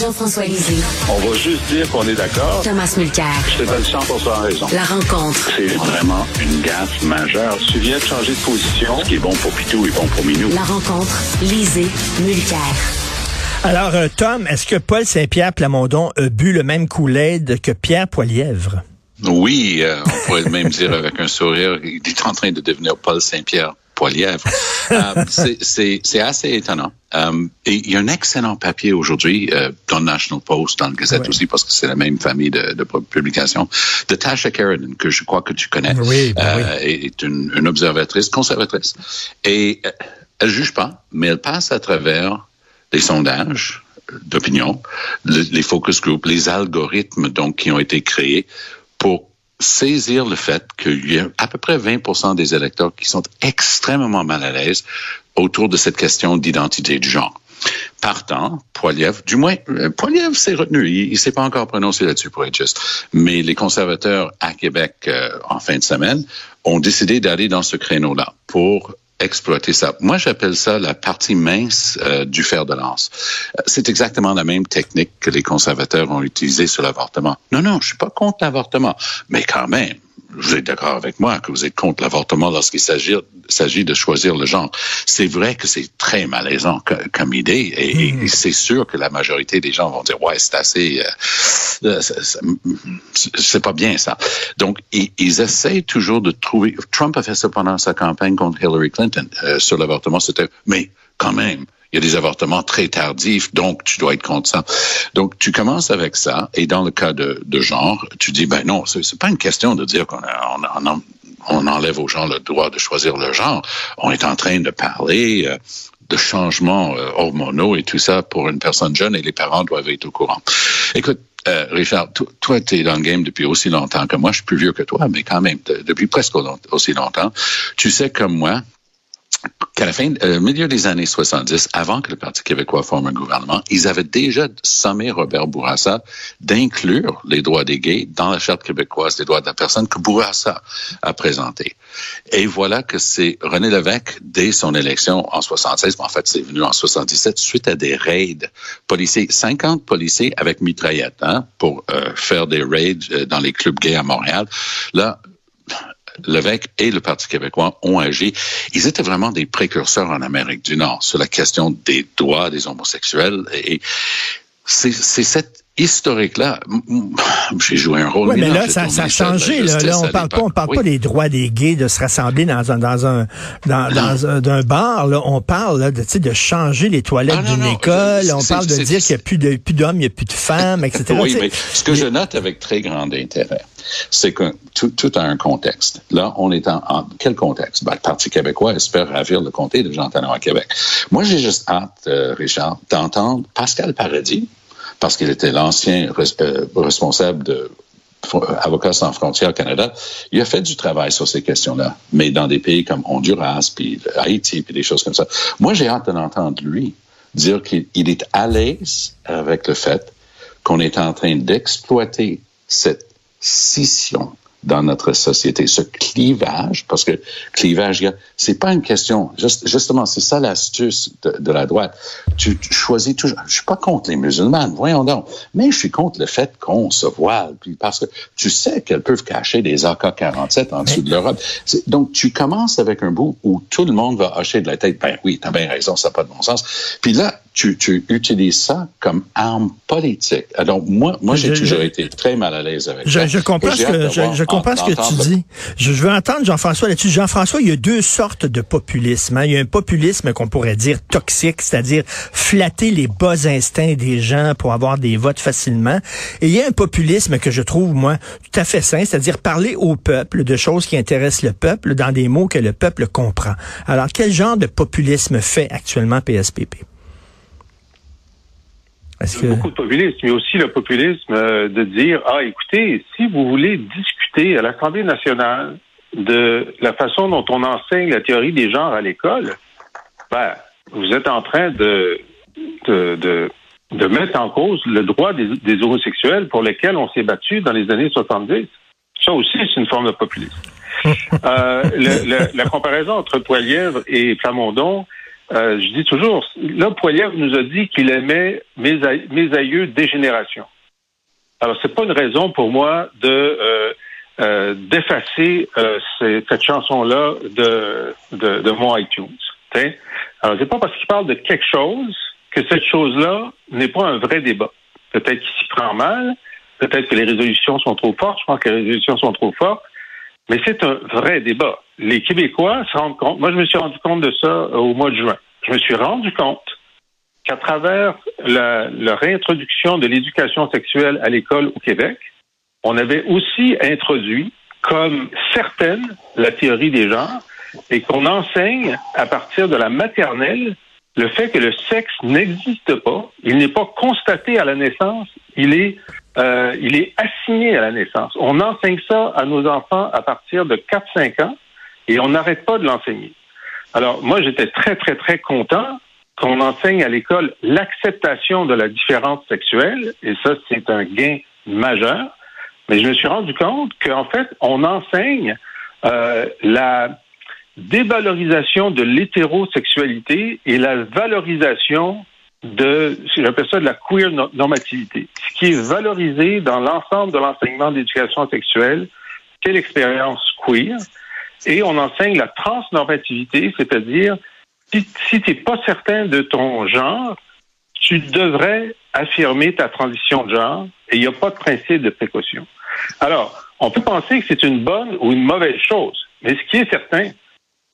Jean-François Lisée. On va juste dire qu'on est d'accord. Thomas Mulcair. Je te donne 100 raison. La rencontre. C'est vraiment une gaffe majeure. Tu viens de changer de position. Ce qui est bon pour Pitou est bon pour Minou. La rencontre. Lisée. Mulcair. Alors, euh, Tom, est-ce que Paul Saint-Pierre Plamondon a bu le même coulet que Pierre Poilièvre? Oui, euh, on pourrait même dire avec un sourire, il est en train de devenir Paul Saint-Pierre Poilièvre. Euh, c'est assez étonnant. Euh, et il y a un excellent papier aujourd'hui euh, dans le National Post, dans le Gazette aussi, parce que c'est la même famille de, de publications, de Tasha Sheridan, que je crois que tu connais, oui, ben oui. est une, une, observatrice conservatrice. Et elle juge pas, mais elle passe à travers les sondages d'opinion, les focus groups, les algorithmes donc qui ont été créés pour saisir le fait qu'il y a à peu près 20% des électeurs qui sont extrêmement mal à l'aise autour de cette question d'identité de genre. Partant, Poiliev, du moins, euh, Poiliev s'est retenu. Il, ne s'est pas encore prononcé là-dessus pour être juste. Mais les conservateurs à Québec, euh, en fin de semaine, ont décidé d'aller dans ce créneau-là pour exploiter ça. Moi, j'appelle ça la partie mince euh, du fer de lance. Euh, c'est exactement la même technique que les conservateurs ont utilisée sur l'avortement. Non, non, je suis pas contre l'avortement, mais quand même, vous êtes d'accord avec moi que vous êtes contre l'avortement lorsqu'il s'agit de choisir le genre. C'est vrai que c'est très malaisant comme idée et, hmm. c'est sûr que la majorité des gens vont dire ouais c'est assez euh, c'est pas bien ça. Donc ils, ils essayent toujours de trouver. Trump a fait ça pendant sa campagne contre Hillary Clinton euh, sur l'avortement. C'était mais quand même il y a des avortements très tardifs, donc tu dois être ça. Donc tu commences avec ça, et dans le cas de, de genre, tu dis ben non, c'est pas une question de dire qu'on on, on, enlève aux gens le droit de choisir le genre. On est en train de parler euh, de changements euh, hormonaux et tout ça pour une personne jeune, et les parents doivent être au courant. Écoute, euh, Richard, toi, tu es dans le game depuis aussi longtemps que moi. Je suis plus vieux que toi, mais quand même, depuis presque aussi longtemps. Tu sais comme moi qu'à la fin, euh, milieu des années 70, avant que le Parti québécois forme un gouvernement, ils avaient déjà sommé Robert Bourassa d'inclure les droits des gays dans la Charte québécoise des droits de la personne que Bourassa a présenté. Et voilà que c'est René Lévesque, dès son élection en 76, mais en fait c'est venu en 77, suite à des raids policiers, 50 policiers avec mitraillettes hein, pour euh, faire des raids euh, dans les clubs gays à Montréal. Là, Lévesque et le Parti québécois ont agi. Ils étaient vraiment des précurseurs en Amérique du Nord sur la question des droits des homosexuels. Et c'est cette historique-là, j'ai joué un rôle. Oui, mais là, ça, ça, a changé. Là, là, on parle pas, on parle pas des droits des gays de se rassembler dans un dans un dans, dans un, d'un bar. Là, on parle là, de de changer les toilettes ah, d'une école. on parle de dire qu'il n'y a plus de plus d'hommes, il n'y a plus de femmes, etc. oui, mais ce que je note avec très grand intérêt, c'est que tout, tout, a un contexte. Là, on est en, quel contexte? Ben, le Parti québécois espère ravir le comté de Jean Talon à Québec. Moi, j'ai juste hâte, euh, Richard, d'entendre Pascal Paradis, parce qu'il était l'ancien euh, responsable de Avocats sans frontières Canada, il a fait du travail sur ces questions-là, mais dans des pays comme Honduras, puis Haïti, puis des choses comme ça. Moi, j'ai hâte d'entendre lui dire qu'il est à l'aise avec le fait qu'on est en train d'exploiter cette scission dans notre société, ce clivage, parce que clivage, c'est pas une question, justement, c'est ça l'astuce de, la droite. Tu, choisis toujours, je suis pas contre les musulmanes, voyons donc, mais je suis contre le fait qu'on se voile, puis parce que tu sais qu'elles peuvent cacher des AK-47 en dessous de l'Europe. Donc, tu commences avec un bout où tout le monde va hocher de la tête, ben oui, t'as bien raison, ça n'a pas de bon sens. Puis là, tu, tu, utilises ça comme arme politique. Alors, moi, moi j'ai toujours été très mal à l'aise avec je, ça. Je comprends, ce que, je, je comprends ce que tu dis. Je, veux entendre Jean-François là-dessus. Jean-François, il y a deux sortes de populisme. Hein. Il y a un populisme qu'on pourrait dire toxique, c'est-à-dire flatter les bas instincts des gens pour avoir des votes facilement. Et il y a un populisme que je trouve, moi, tout à fait sain, c'est-à-dire parler au peuple de choses qui intéressent le peuple dans des mots que le peuple comprend. Alors, quel genre de populisme fait actuellement PSPP? Que... Beaucoup de populisme, mais aussi le populisme euh, de dire ah écoutez, si vous voulez discuter à l'Assemblée nationale de la façon dont on enseigne la théorie des genres à l'école, ben, vous êtes en train de, de, de, de mettre en cause le droit des, des homosexuels pour lesquels on s'est battu dans les années 70. Ça aussi, c'est une forme de populisme. euh, le, le, la comparaison entre Poilièvre et Plamondon, euh, je dis toujours, là, Poiliev nous a dit qu'il aimait mes, mes aïeux des générations. Alors, c'est pas une raison pour moi de euh, euh, d'effacer euh, cette chanson-là de, de, de, mon iTunes. T'sais? Alors, c'est pas parce qu'il parle de quelque chose que cette chose-là n'est pas un vrai débat. Peut-être qu'il s'y prend mal, peut-être que les résolutions sont trop fortes, je pense que les résolutions sont trop fortes, mais c'est un vrai débat. Les Québécois se rendent compte, moi je me suis rendu compte de ça au mois de juin, je me suis rendu compte qu'à travers la, réintroduction de l'éducation sexuelle à l'école au Québec, on avait aussi introduit, comme certaines, la théorie des genres, et qu'on enseigne à partir de la maternelle le fait que le sexe n'existe pas, il n'est pas constaté à la naissance, il est, euh, il est assigné à la naissance. On enseigne ça à nos enfants à partir de 4-5 ans et on n'arrête pas de l'enseigner. Alors, moi, j'étais très, très, très content qu'on enseigne à l'école l'acceptation de la différence sexuelle, et ça, c'est un gain majeur. Mais je me suis rendu compte qu'en fait, on enseigne euh, la dévalorisation de l'hétérosexualité et la valorisation de, j'appelle ça de la queer normativité. Ce qui est valorisé dans l'ensemble de l'enseignement d'éducation sexuelle, c'est l'expérience queer. Et on enseigne la transnormativité, c'est-à-dire, si, si tu n'es pas certain de ton genre, tu devrais affirmer ta transition de genre et il n'y a pas de principe de précaution. Alors, on peut penser que c'est une bonne ou une mauvaise chose, mais ce qui est certain,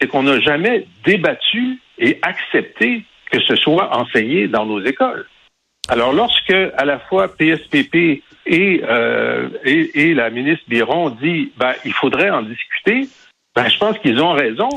c'est qu'on n'a jamais débattu et accepté que ce soit enseigné dans nos écoles. Alors, lorsque à la fois PSPP et, euh, et, et, la ministre Biron dit ben, il faudrait en discuter, ben, je pense qu'ils ont raison.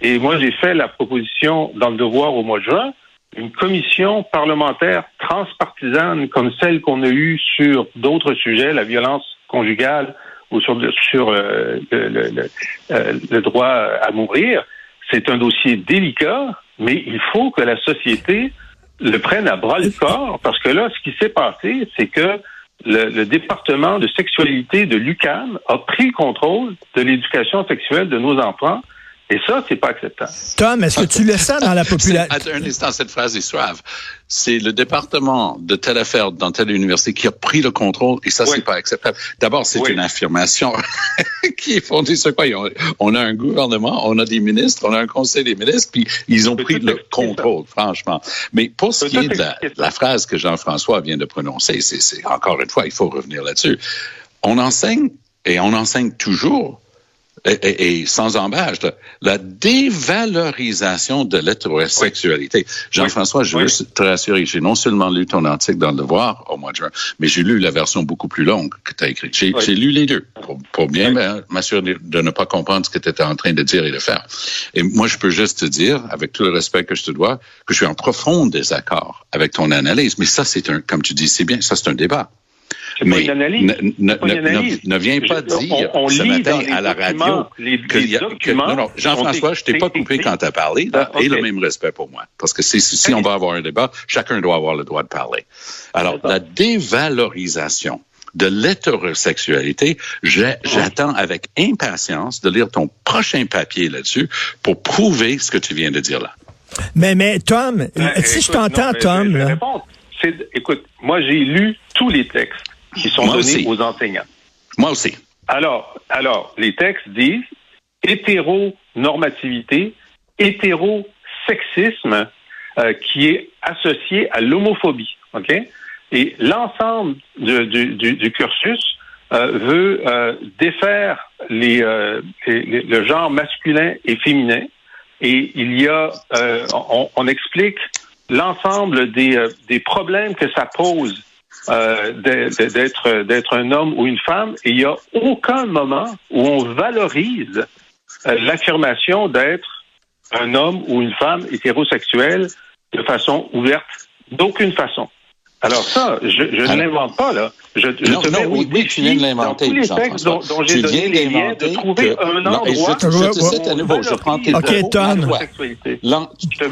Et moi, j'ai fait la proposition dans le devoir au mois de juin, une commission parlementaire transpartisane comme celle qu'on a eue sur d'autres sujets, la violence conjugale ou sur, sur euh, le, le, euh, le, droit à mourir. C'est un dossier délicat, mais il faut que la société le prenne à bras le corps, parce que là, ce qui s'est passé, c'est que le, le, département de sexualité de l'UCAM a pris le contrôle de l'éducation sexuelle de nos enfants et ça, c'est pas acceptable. Tom, est-ce que tu le sens dans la population? Un instant, cette phrase est suave. C'est le département de telle affaire dans telle université qui a pris le contrôle et ça, c'est pas acceptable. D'abord, c'est une affirmation qui est fondée sur quoi? On a un gouvernement, on a des ministres, on a un conseil des ministres, puis ils ont pris le contrôle, franchement. Mais pour ce qui est de la, la phrase que Jean-François vient de prononcer, c'est encore une fois, il faut revenir là-dessus. On enseigne et on enseigne toujours et, sans embâche, la dévalorisation de l'hétérosexualité. Jean-François, je veux te rassurer, j'ai non seulement lu ton article dans Le Devoir au mois de juin, mais j'ai lu la version beaucoup plus longue que tu as écrite. J'ai lu les deux pour, bien m'assurer de ne pas comprendre ce que tu étais en train de dire et de faire. Et moi, je peux juste te dire, avec tout le respect que je te dois, que je suis en profond désaccord avec ton analyse. Mais ça, c'est un, comme tu dis, c'est bien, ça, c'est un débat. Mais une analyse. Ne, ne, ne, viens pas dire on, on ce matin à la radio les, que, les non, non, Jean-François, je t'ai pas coupé quand tu as parlé, ah, et le même respect pour moi. Parce que si, si on va avoir un débat, chacun doit avoir le droit de parler. Alors, la dévalorisation de l'hétérosexualité, j'attends avec impatience de lire ton prochain papier là-dessus pour prouver ce que tu viens de dire là. Mais, mais Tom, euh, si je t'entends, Tom... là... écoute, moi j'ai lu tous les textes qui sont donnés aux enseignants. Moi aussi. Alors, alors, les textes disent hétéronormativité, hétérosexisme euh, qui est associé à l'homophobie. OK? Et l'ensemble du, du, du, cursus euh, veut euh, défaire les, les, le genre masculin et féminin. Et il y a, on, on, explique l'ensemble des, euh, des problèmes que ça pose euh, d'être d'être un homme ou une femme et il n'y a aucun moment où on valorise euh, l'affirmation d'être un homme ou une femme hétérosexuelle de façon ouverte d'aucune façon. Alors ça, je, je ne l'invente pas là. Je, je non, te non, oui, oui, tu viens de l'inventer. Tous les textes dont, dont j'ai donné les liens, de trouver que... un endroit. je, je te cite à nouveau. Je prends tes okay,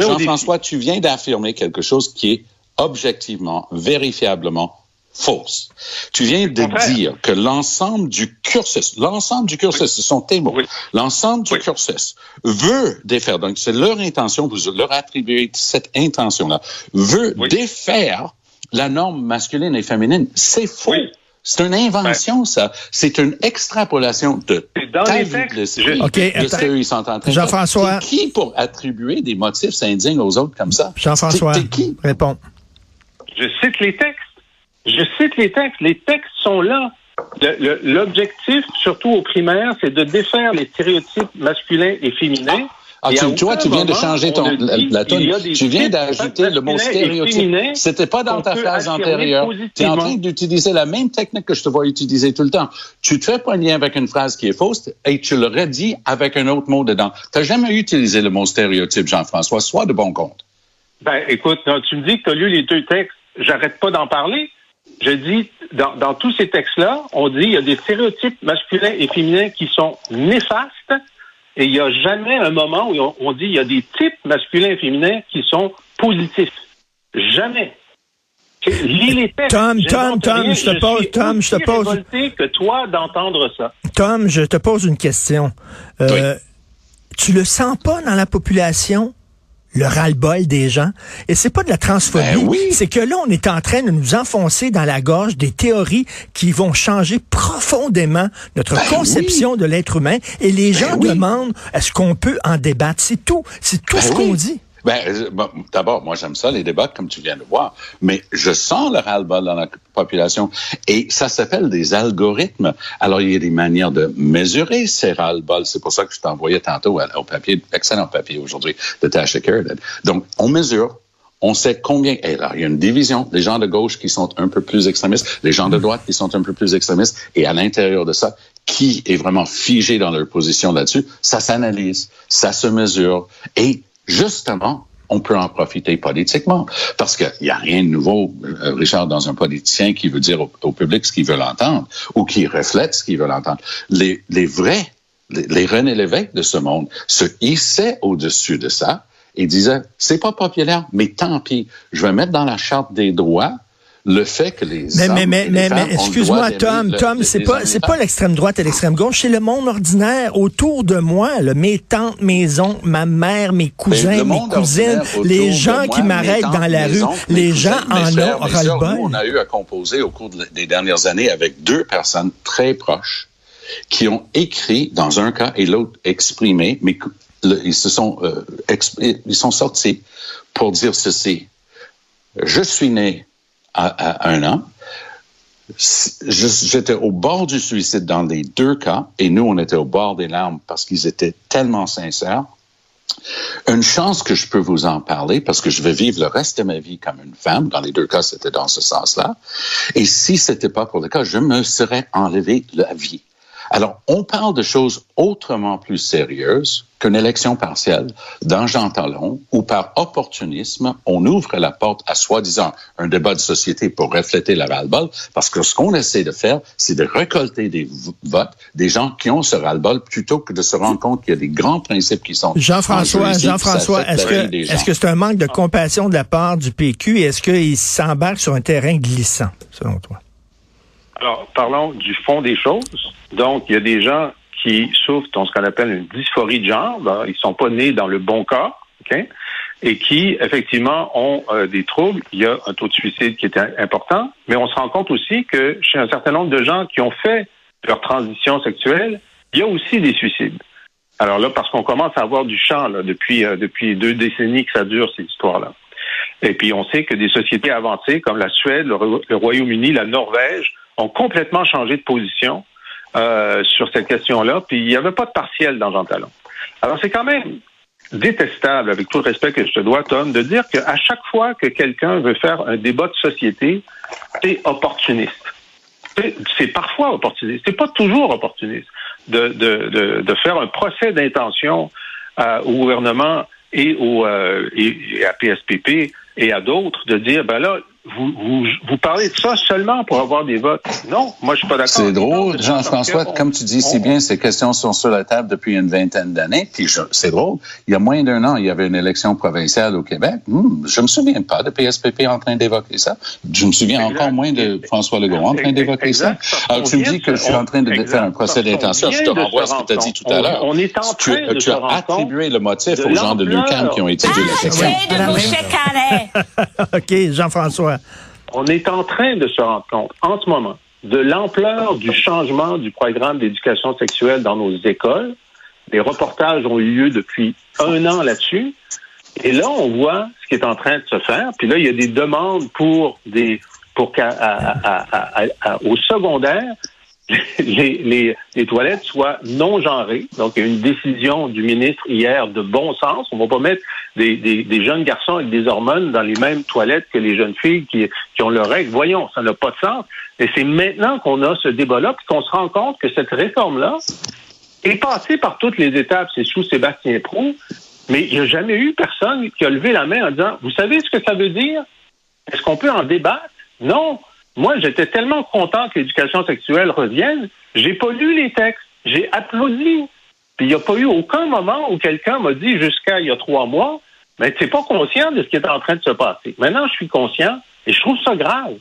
Jean-François, tu viens d'affirmer quelque chose qui est objectivement, vérifiablement fausse. Tu viens de dire que l'ensemble du cursus, l'ensemble du cursus, ce sont tes mots, l'ensemble du cursus veut défaire, donc c'est leur intention, vous leur attribuez cette intention-là, veut défaire la norme masculine et féminine. C'est faux. C'est une invention, ça. C'est une extrapolation de dans les textes, je... okay, de ce qu'ils sont en train Jean-François. Qui pour attribuer des motifs indignes aux autres comme ça? Jean-François. qui? Réponds. Je cite les textes. Je cite les textes. Les textes sont là. L'objectif, surtout au primaire, c'est de défaire les stéréotypes masculins et féminins. Ah, tu, vois, tu viens de changer ton, la, Tu viens d'ajouter le mot stéréotype. C'était pas dans ta phrase antérieure. Tu es en train d'utiliser la même technique que je te vois utiliser tout le temps. Tu te fais pas un lien avec une phrase qui est fausse et tu l'aurais dit avec un autre mot dedans. Tu n'as jamais utilisé le mot stéréotype, Jean-François. Sois de bon compte. Ben, écoute, tu me dis que tu as lu les deux textes. J'arrête pas d'en parler. Je dis, dans, dans tous ces textes-là, on dit il y a des stéréotypes masculins et féminins qui sont néfastes et il n'y a jamais un moment où on, dit il y a des types masculins et féminins qui sont positifs. Jamais. Lis les textes. Tom, Tom, Tom, je te pose, Tom, je te pose. que toi d'entendre ça. Tom, je te pose une question. Euh, Tu le sens pas dans la population? Le ras-le-bol des gens. Et c'est pas de la transphobie. Ben c'est que là, on est en train de nous enfoncer dans la gorge des théories qui vont changer profondément notre ben conception de l'être humain. Et les ben gens demandent, est-ce qu'on peut en débattre? C'est tout. C'est tout ce qu'on dit. Ben, d'abord, moi, j'aime ça, les débats, comme tu viens de voir, mais je sens le ras-le-bol dans la population et ça s'appelle des algorithmes. Alors, il y a des manières de mesurer ces ras-le-bol. C'est pour ça que je t'envoyais tantôt au papier, excellent papier aujourd'hui de Tasha Sheridan. Donc, on mesure, on sait combien. Et là, il y a une division. Les gens de gauche qui sont un peu plus extrémistes, les gens de droite qui sont un peu plus extrémistes. Et à l'intérieur de ça, qui est vraiment figé dans leur position là-dessus, ça s'analyse, ça se mesure. Et justement, on peut en profiter politiquement. Parce qu'il n'y a rien de nouveau, euh, Richard, dans un politicien qui veut dire au, public ce qu'il veut entendre ou qui reflète ce qu'il veut entendre. Les, les vrais, les, les René Lévesque de ce monde se hissaient au-dessus de ça et disaient, c'est pas populaire, mais tant pis, je vais mettre dans la charte des droits le fait que les mais, mais, mais, mais, mais excuse-moi, Tom, Tom, c'est pas, c'est pas l'extrême droite et l'extrême gauche, c'est le monde ordinaire autour de moi, là, mes tantes, mes oncles, ma mère, mes cousins, mes cousines, les gens qui m'arrêtent dans la rue, les gens en ont ras-le-bol. On a eu à composer au cours des dernières années avec deux personnes très proches qui ont écrit dans un cas et l'autre exprimé, mais ils se sont, euh, ils sont sortis pour dire ceci. Je suis né à, un an. J'étais au bord du suicide dans les deux cas, et nous, on était au bord des larmes parce qu'ils étaient tellement sincères. Une chance que je peux vous en parler parce que je vais vivre le reste de ma vie comme une femme. Dans les deux cas, c'était dans ce sens-là. Et si c'était pas pour le cas, je me serais enlevé la vie. Alors, on parle de choses autrement plus sérieuses qu'une élection partielle dans Jean Talon, où par opportunisme, on ouvre la porte à soi-disant un débat de société pour refléter la ras-le-bol, parce que ce qu'on essaie de faire, c'est de récolter des votes des gens qui ont ce ras-le-bol plutôt que de se rendre compte qu'il y a des grands principes qui sont... Jean-François, Jean-François, est-ce que est-ce que c'est un manque de compassion de la part du PQ et est-ce qu'il s'embarque sur un terrain glissant, selon toi? Alors, parlons du fond des choses. Donc, il y a des gens qui souffrent de ce qu'on appelle une dysphorie de genre. Ben, ils sont pas nés dans le bon corps, OK? Et qui, effectivement, ont euh, des troubles. Il y a un taux de suicide qui est important, mais on se rend compte aussi que chez un certain nombre de gens qui ont fait leur transition sexuelle, il y a aussi des suicides. Alors là, parce qu'on commence à avoir du champ là, depuis, euh, depuis deux décennies que ça dure, ces histoires-là. Et puis, on sait que des sociétés avancées comme la Suède, le Royaume-Uni, la Norvège ont complètement changé de position euh, sur cette question-là, puis il n'y avait pas de partiel dans Jean Talon. Alors c'est quand même détestable, avec tout le respect que je te dois, Tom, de dire qu'à chaque fois que quelqu'un veut faire un débat de société, c'est opportuniste. C'est parfois opportuniste, c'est pas toujours opportuniste de, de, de, de faire un procès d'intention euh, au gouvernement et, au, euh, et à PSPP et à d'autres de dire, ben là, vous, vous, vous, parlez de ça seulement pour avoir des votes. Non, moi, je suis pas d'accord. C'est drôle, Jean-François. Comme tu dis si bien, ces questions sont sur la table depuis une vingtaine d'années. Puis c'est drôle. Il y a moins d'un an, il y avait une élection provinciale au Québec. Hmm, je me souviens pas de PSPP en train d'évoquer ça. Je me souviens encore moins de François Legault en train d'évoquer ça. Alors, tu me dis que je suis en train de faire un procès d'intention. Je te renvoie à ce que tu as dit tout à l'heure. On est en train tu, de tu as attribué le motif aux gens de l'UQAM qui ont étudié la question. OK, Jean-François. On est en train de se rendre compte, en ce moment, de l'ampleur du changement du programme d'éducation sexuelle dans nos écoles. Des reportages ont eu lieu depuis un an là-dessus. Et là, on voit ce qui est en train de se faire. Puis là, il y a des demandes pour des pour qu'au secondaire, les, toilettes soient non genrées. Donc, il y a une décision du ministre hier de bon sens. On ne va pas mettre des, jeunes garçons avec des hormones dans les mêmes toilettes que les jeunes filles qui, ont leurs règles. Voyons, ça n'a pas de sens. Et c'est maintenant qu'on a ce débat-là, qu'on se rend compte que cette réforme-là est passée par toutes les étapes. C'est sous Sébastien Prou, mais il n'y a jamais eu personne qui a levé la main en disant, vous savez ce que ça veut dire? Est-ce qu'on peut en débattre? Non. Moi, j'étais tellement content que l'éducation sexuelle revienne, j'ai pas lu les textes, j'ai applaudi. Puis il n'y a pas eu aucun moment où quelqu'un m'a dit jusqu'à il y a trois mois, mais tu n'es pas conscient de ce qui est en train de se passer. Maintenant, je suis conscient et je trouve ça grave.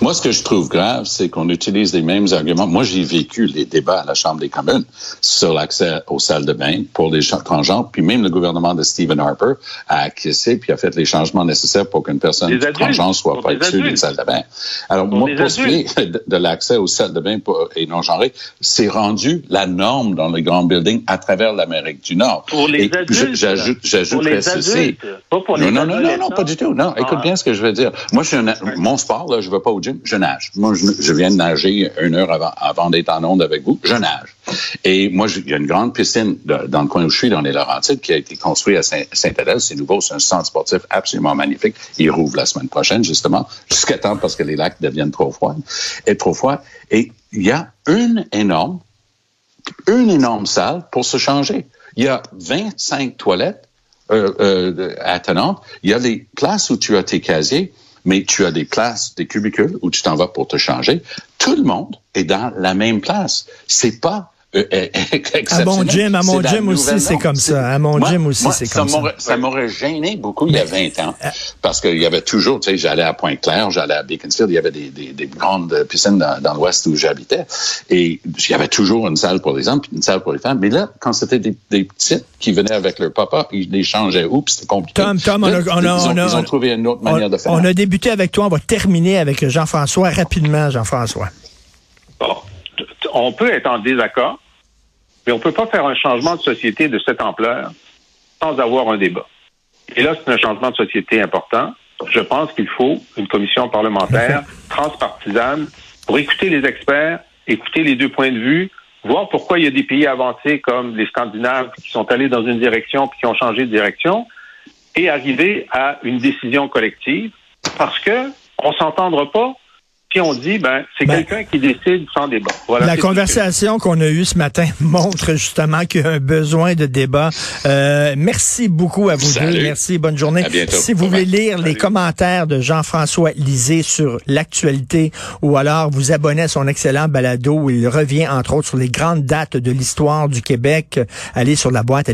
Moi, ce que je trouve grave, c'est qu'on utilise les mêmes arguments. Moi, j'ai vécu les débats à la Chambre des communes sur l'accès aux salles de bain pour les transgenres, puis même le gouvernement de Stephen Harper a acquiescé puis a fait les changements nécessaires pour qu'une personne transgenre soit pas issue d'une salle de bain. Alors, moi, pour ce qui est de, l'accès aux salles de bain et non genrées, c'est rendu la norme dans les grands buildings à travers l'Amérique du Nord. Pour les adultes. J'ajoute, j'ajoute ceci. Pas pour les non, non, non, non, pas du tout. Non, écoute ah. bien ce que je veux dire. Moi, je suis un, mon sport, là, je vais pas au gym, je nage. Moi, je, viens de nager une heure avant, avant d'être en onde avec vous, je nage. Et moi, il y a une grande piscine dans le coin où je suis, dans les Laurentides, qui a été construite à Saint-Adèle. C'est nouveau, c'est un centre sportif absolument magnifique. Il rouvre la semaine prochaine, justement, jusqu'à temps parce que les lacs deviennent trop froids et trop froids. Et il y a une énorme, une énorme salle pour se changer. Il y a 25 toilettes euh, euh, attenantes. Il y a des places où tu as tes casiers mais tu as des places, des cubicules où tu t'en vas pour te changer. Tout le monde est dans la même place. C'est pas euh, euh, à mon gym, à mon gym aussi, c'est comme ça. À mon gym aussi, c'est comme ça. Ça m'aurait gêné beaucoup il y a 20 ans, euh, parce qu'il y avait toujours, tu sais, j'allais à Pointe-Claire, j'allais à Beaconsfield, il y avait des, des, des grandes piscines dans, dans l'ouest où j'habitais, et il y avait toujours une salle pour les hommes, puis une salle pour les femmes. Mais là, quand c'était des, des petites qui venaient avec leur papa, ils les changeaient où, puis c'était compliqué. Tom, Tom, on, a, on, a, ils, ont, ils ont trouvé une autre manière de faire. On a débuté avec toi, on va terminer avec Jean-François rapidement, Jean-François. Bon. On peut être en désaccord, mais on ne peut pas faire un changement de société de cette ampleur sans avoir un débat. Et là, c'est un changement de société important. Je pense qu'il faut une commission parlementaire transpartisane pour écouter les experts, écouter les deux points de vue, voir pourquoi il y a des pays avancés comme les Scandinaves qui sont allés dans une direction puis qui ont changé de direction et arriver à une décision collective parce que on s'entendra pas on dit, ben, c'est ben, quelqu'un qui décide sans débat. la conversation qu'on a eue ce matin montre justement qu'il y a un besoin de débat. Euh, merci beaucoup à vous deux. Merci, bonne journée. Si vous voulez lire les commentaires de Jean-François Lisée sur l'actualité ou alors vous abonner à son excellent balado où il revient entre autres sur les grandes dates de l'histoire du Québec, allez sur la boîte à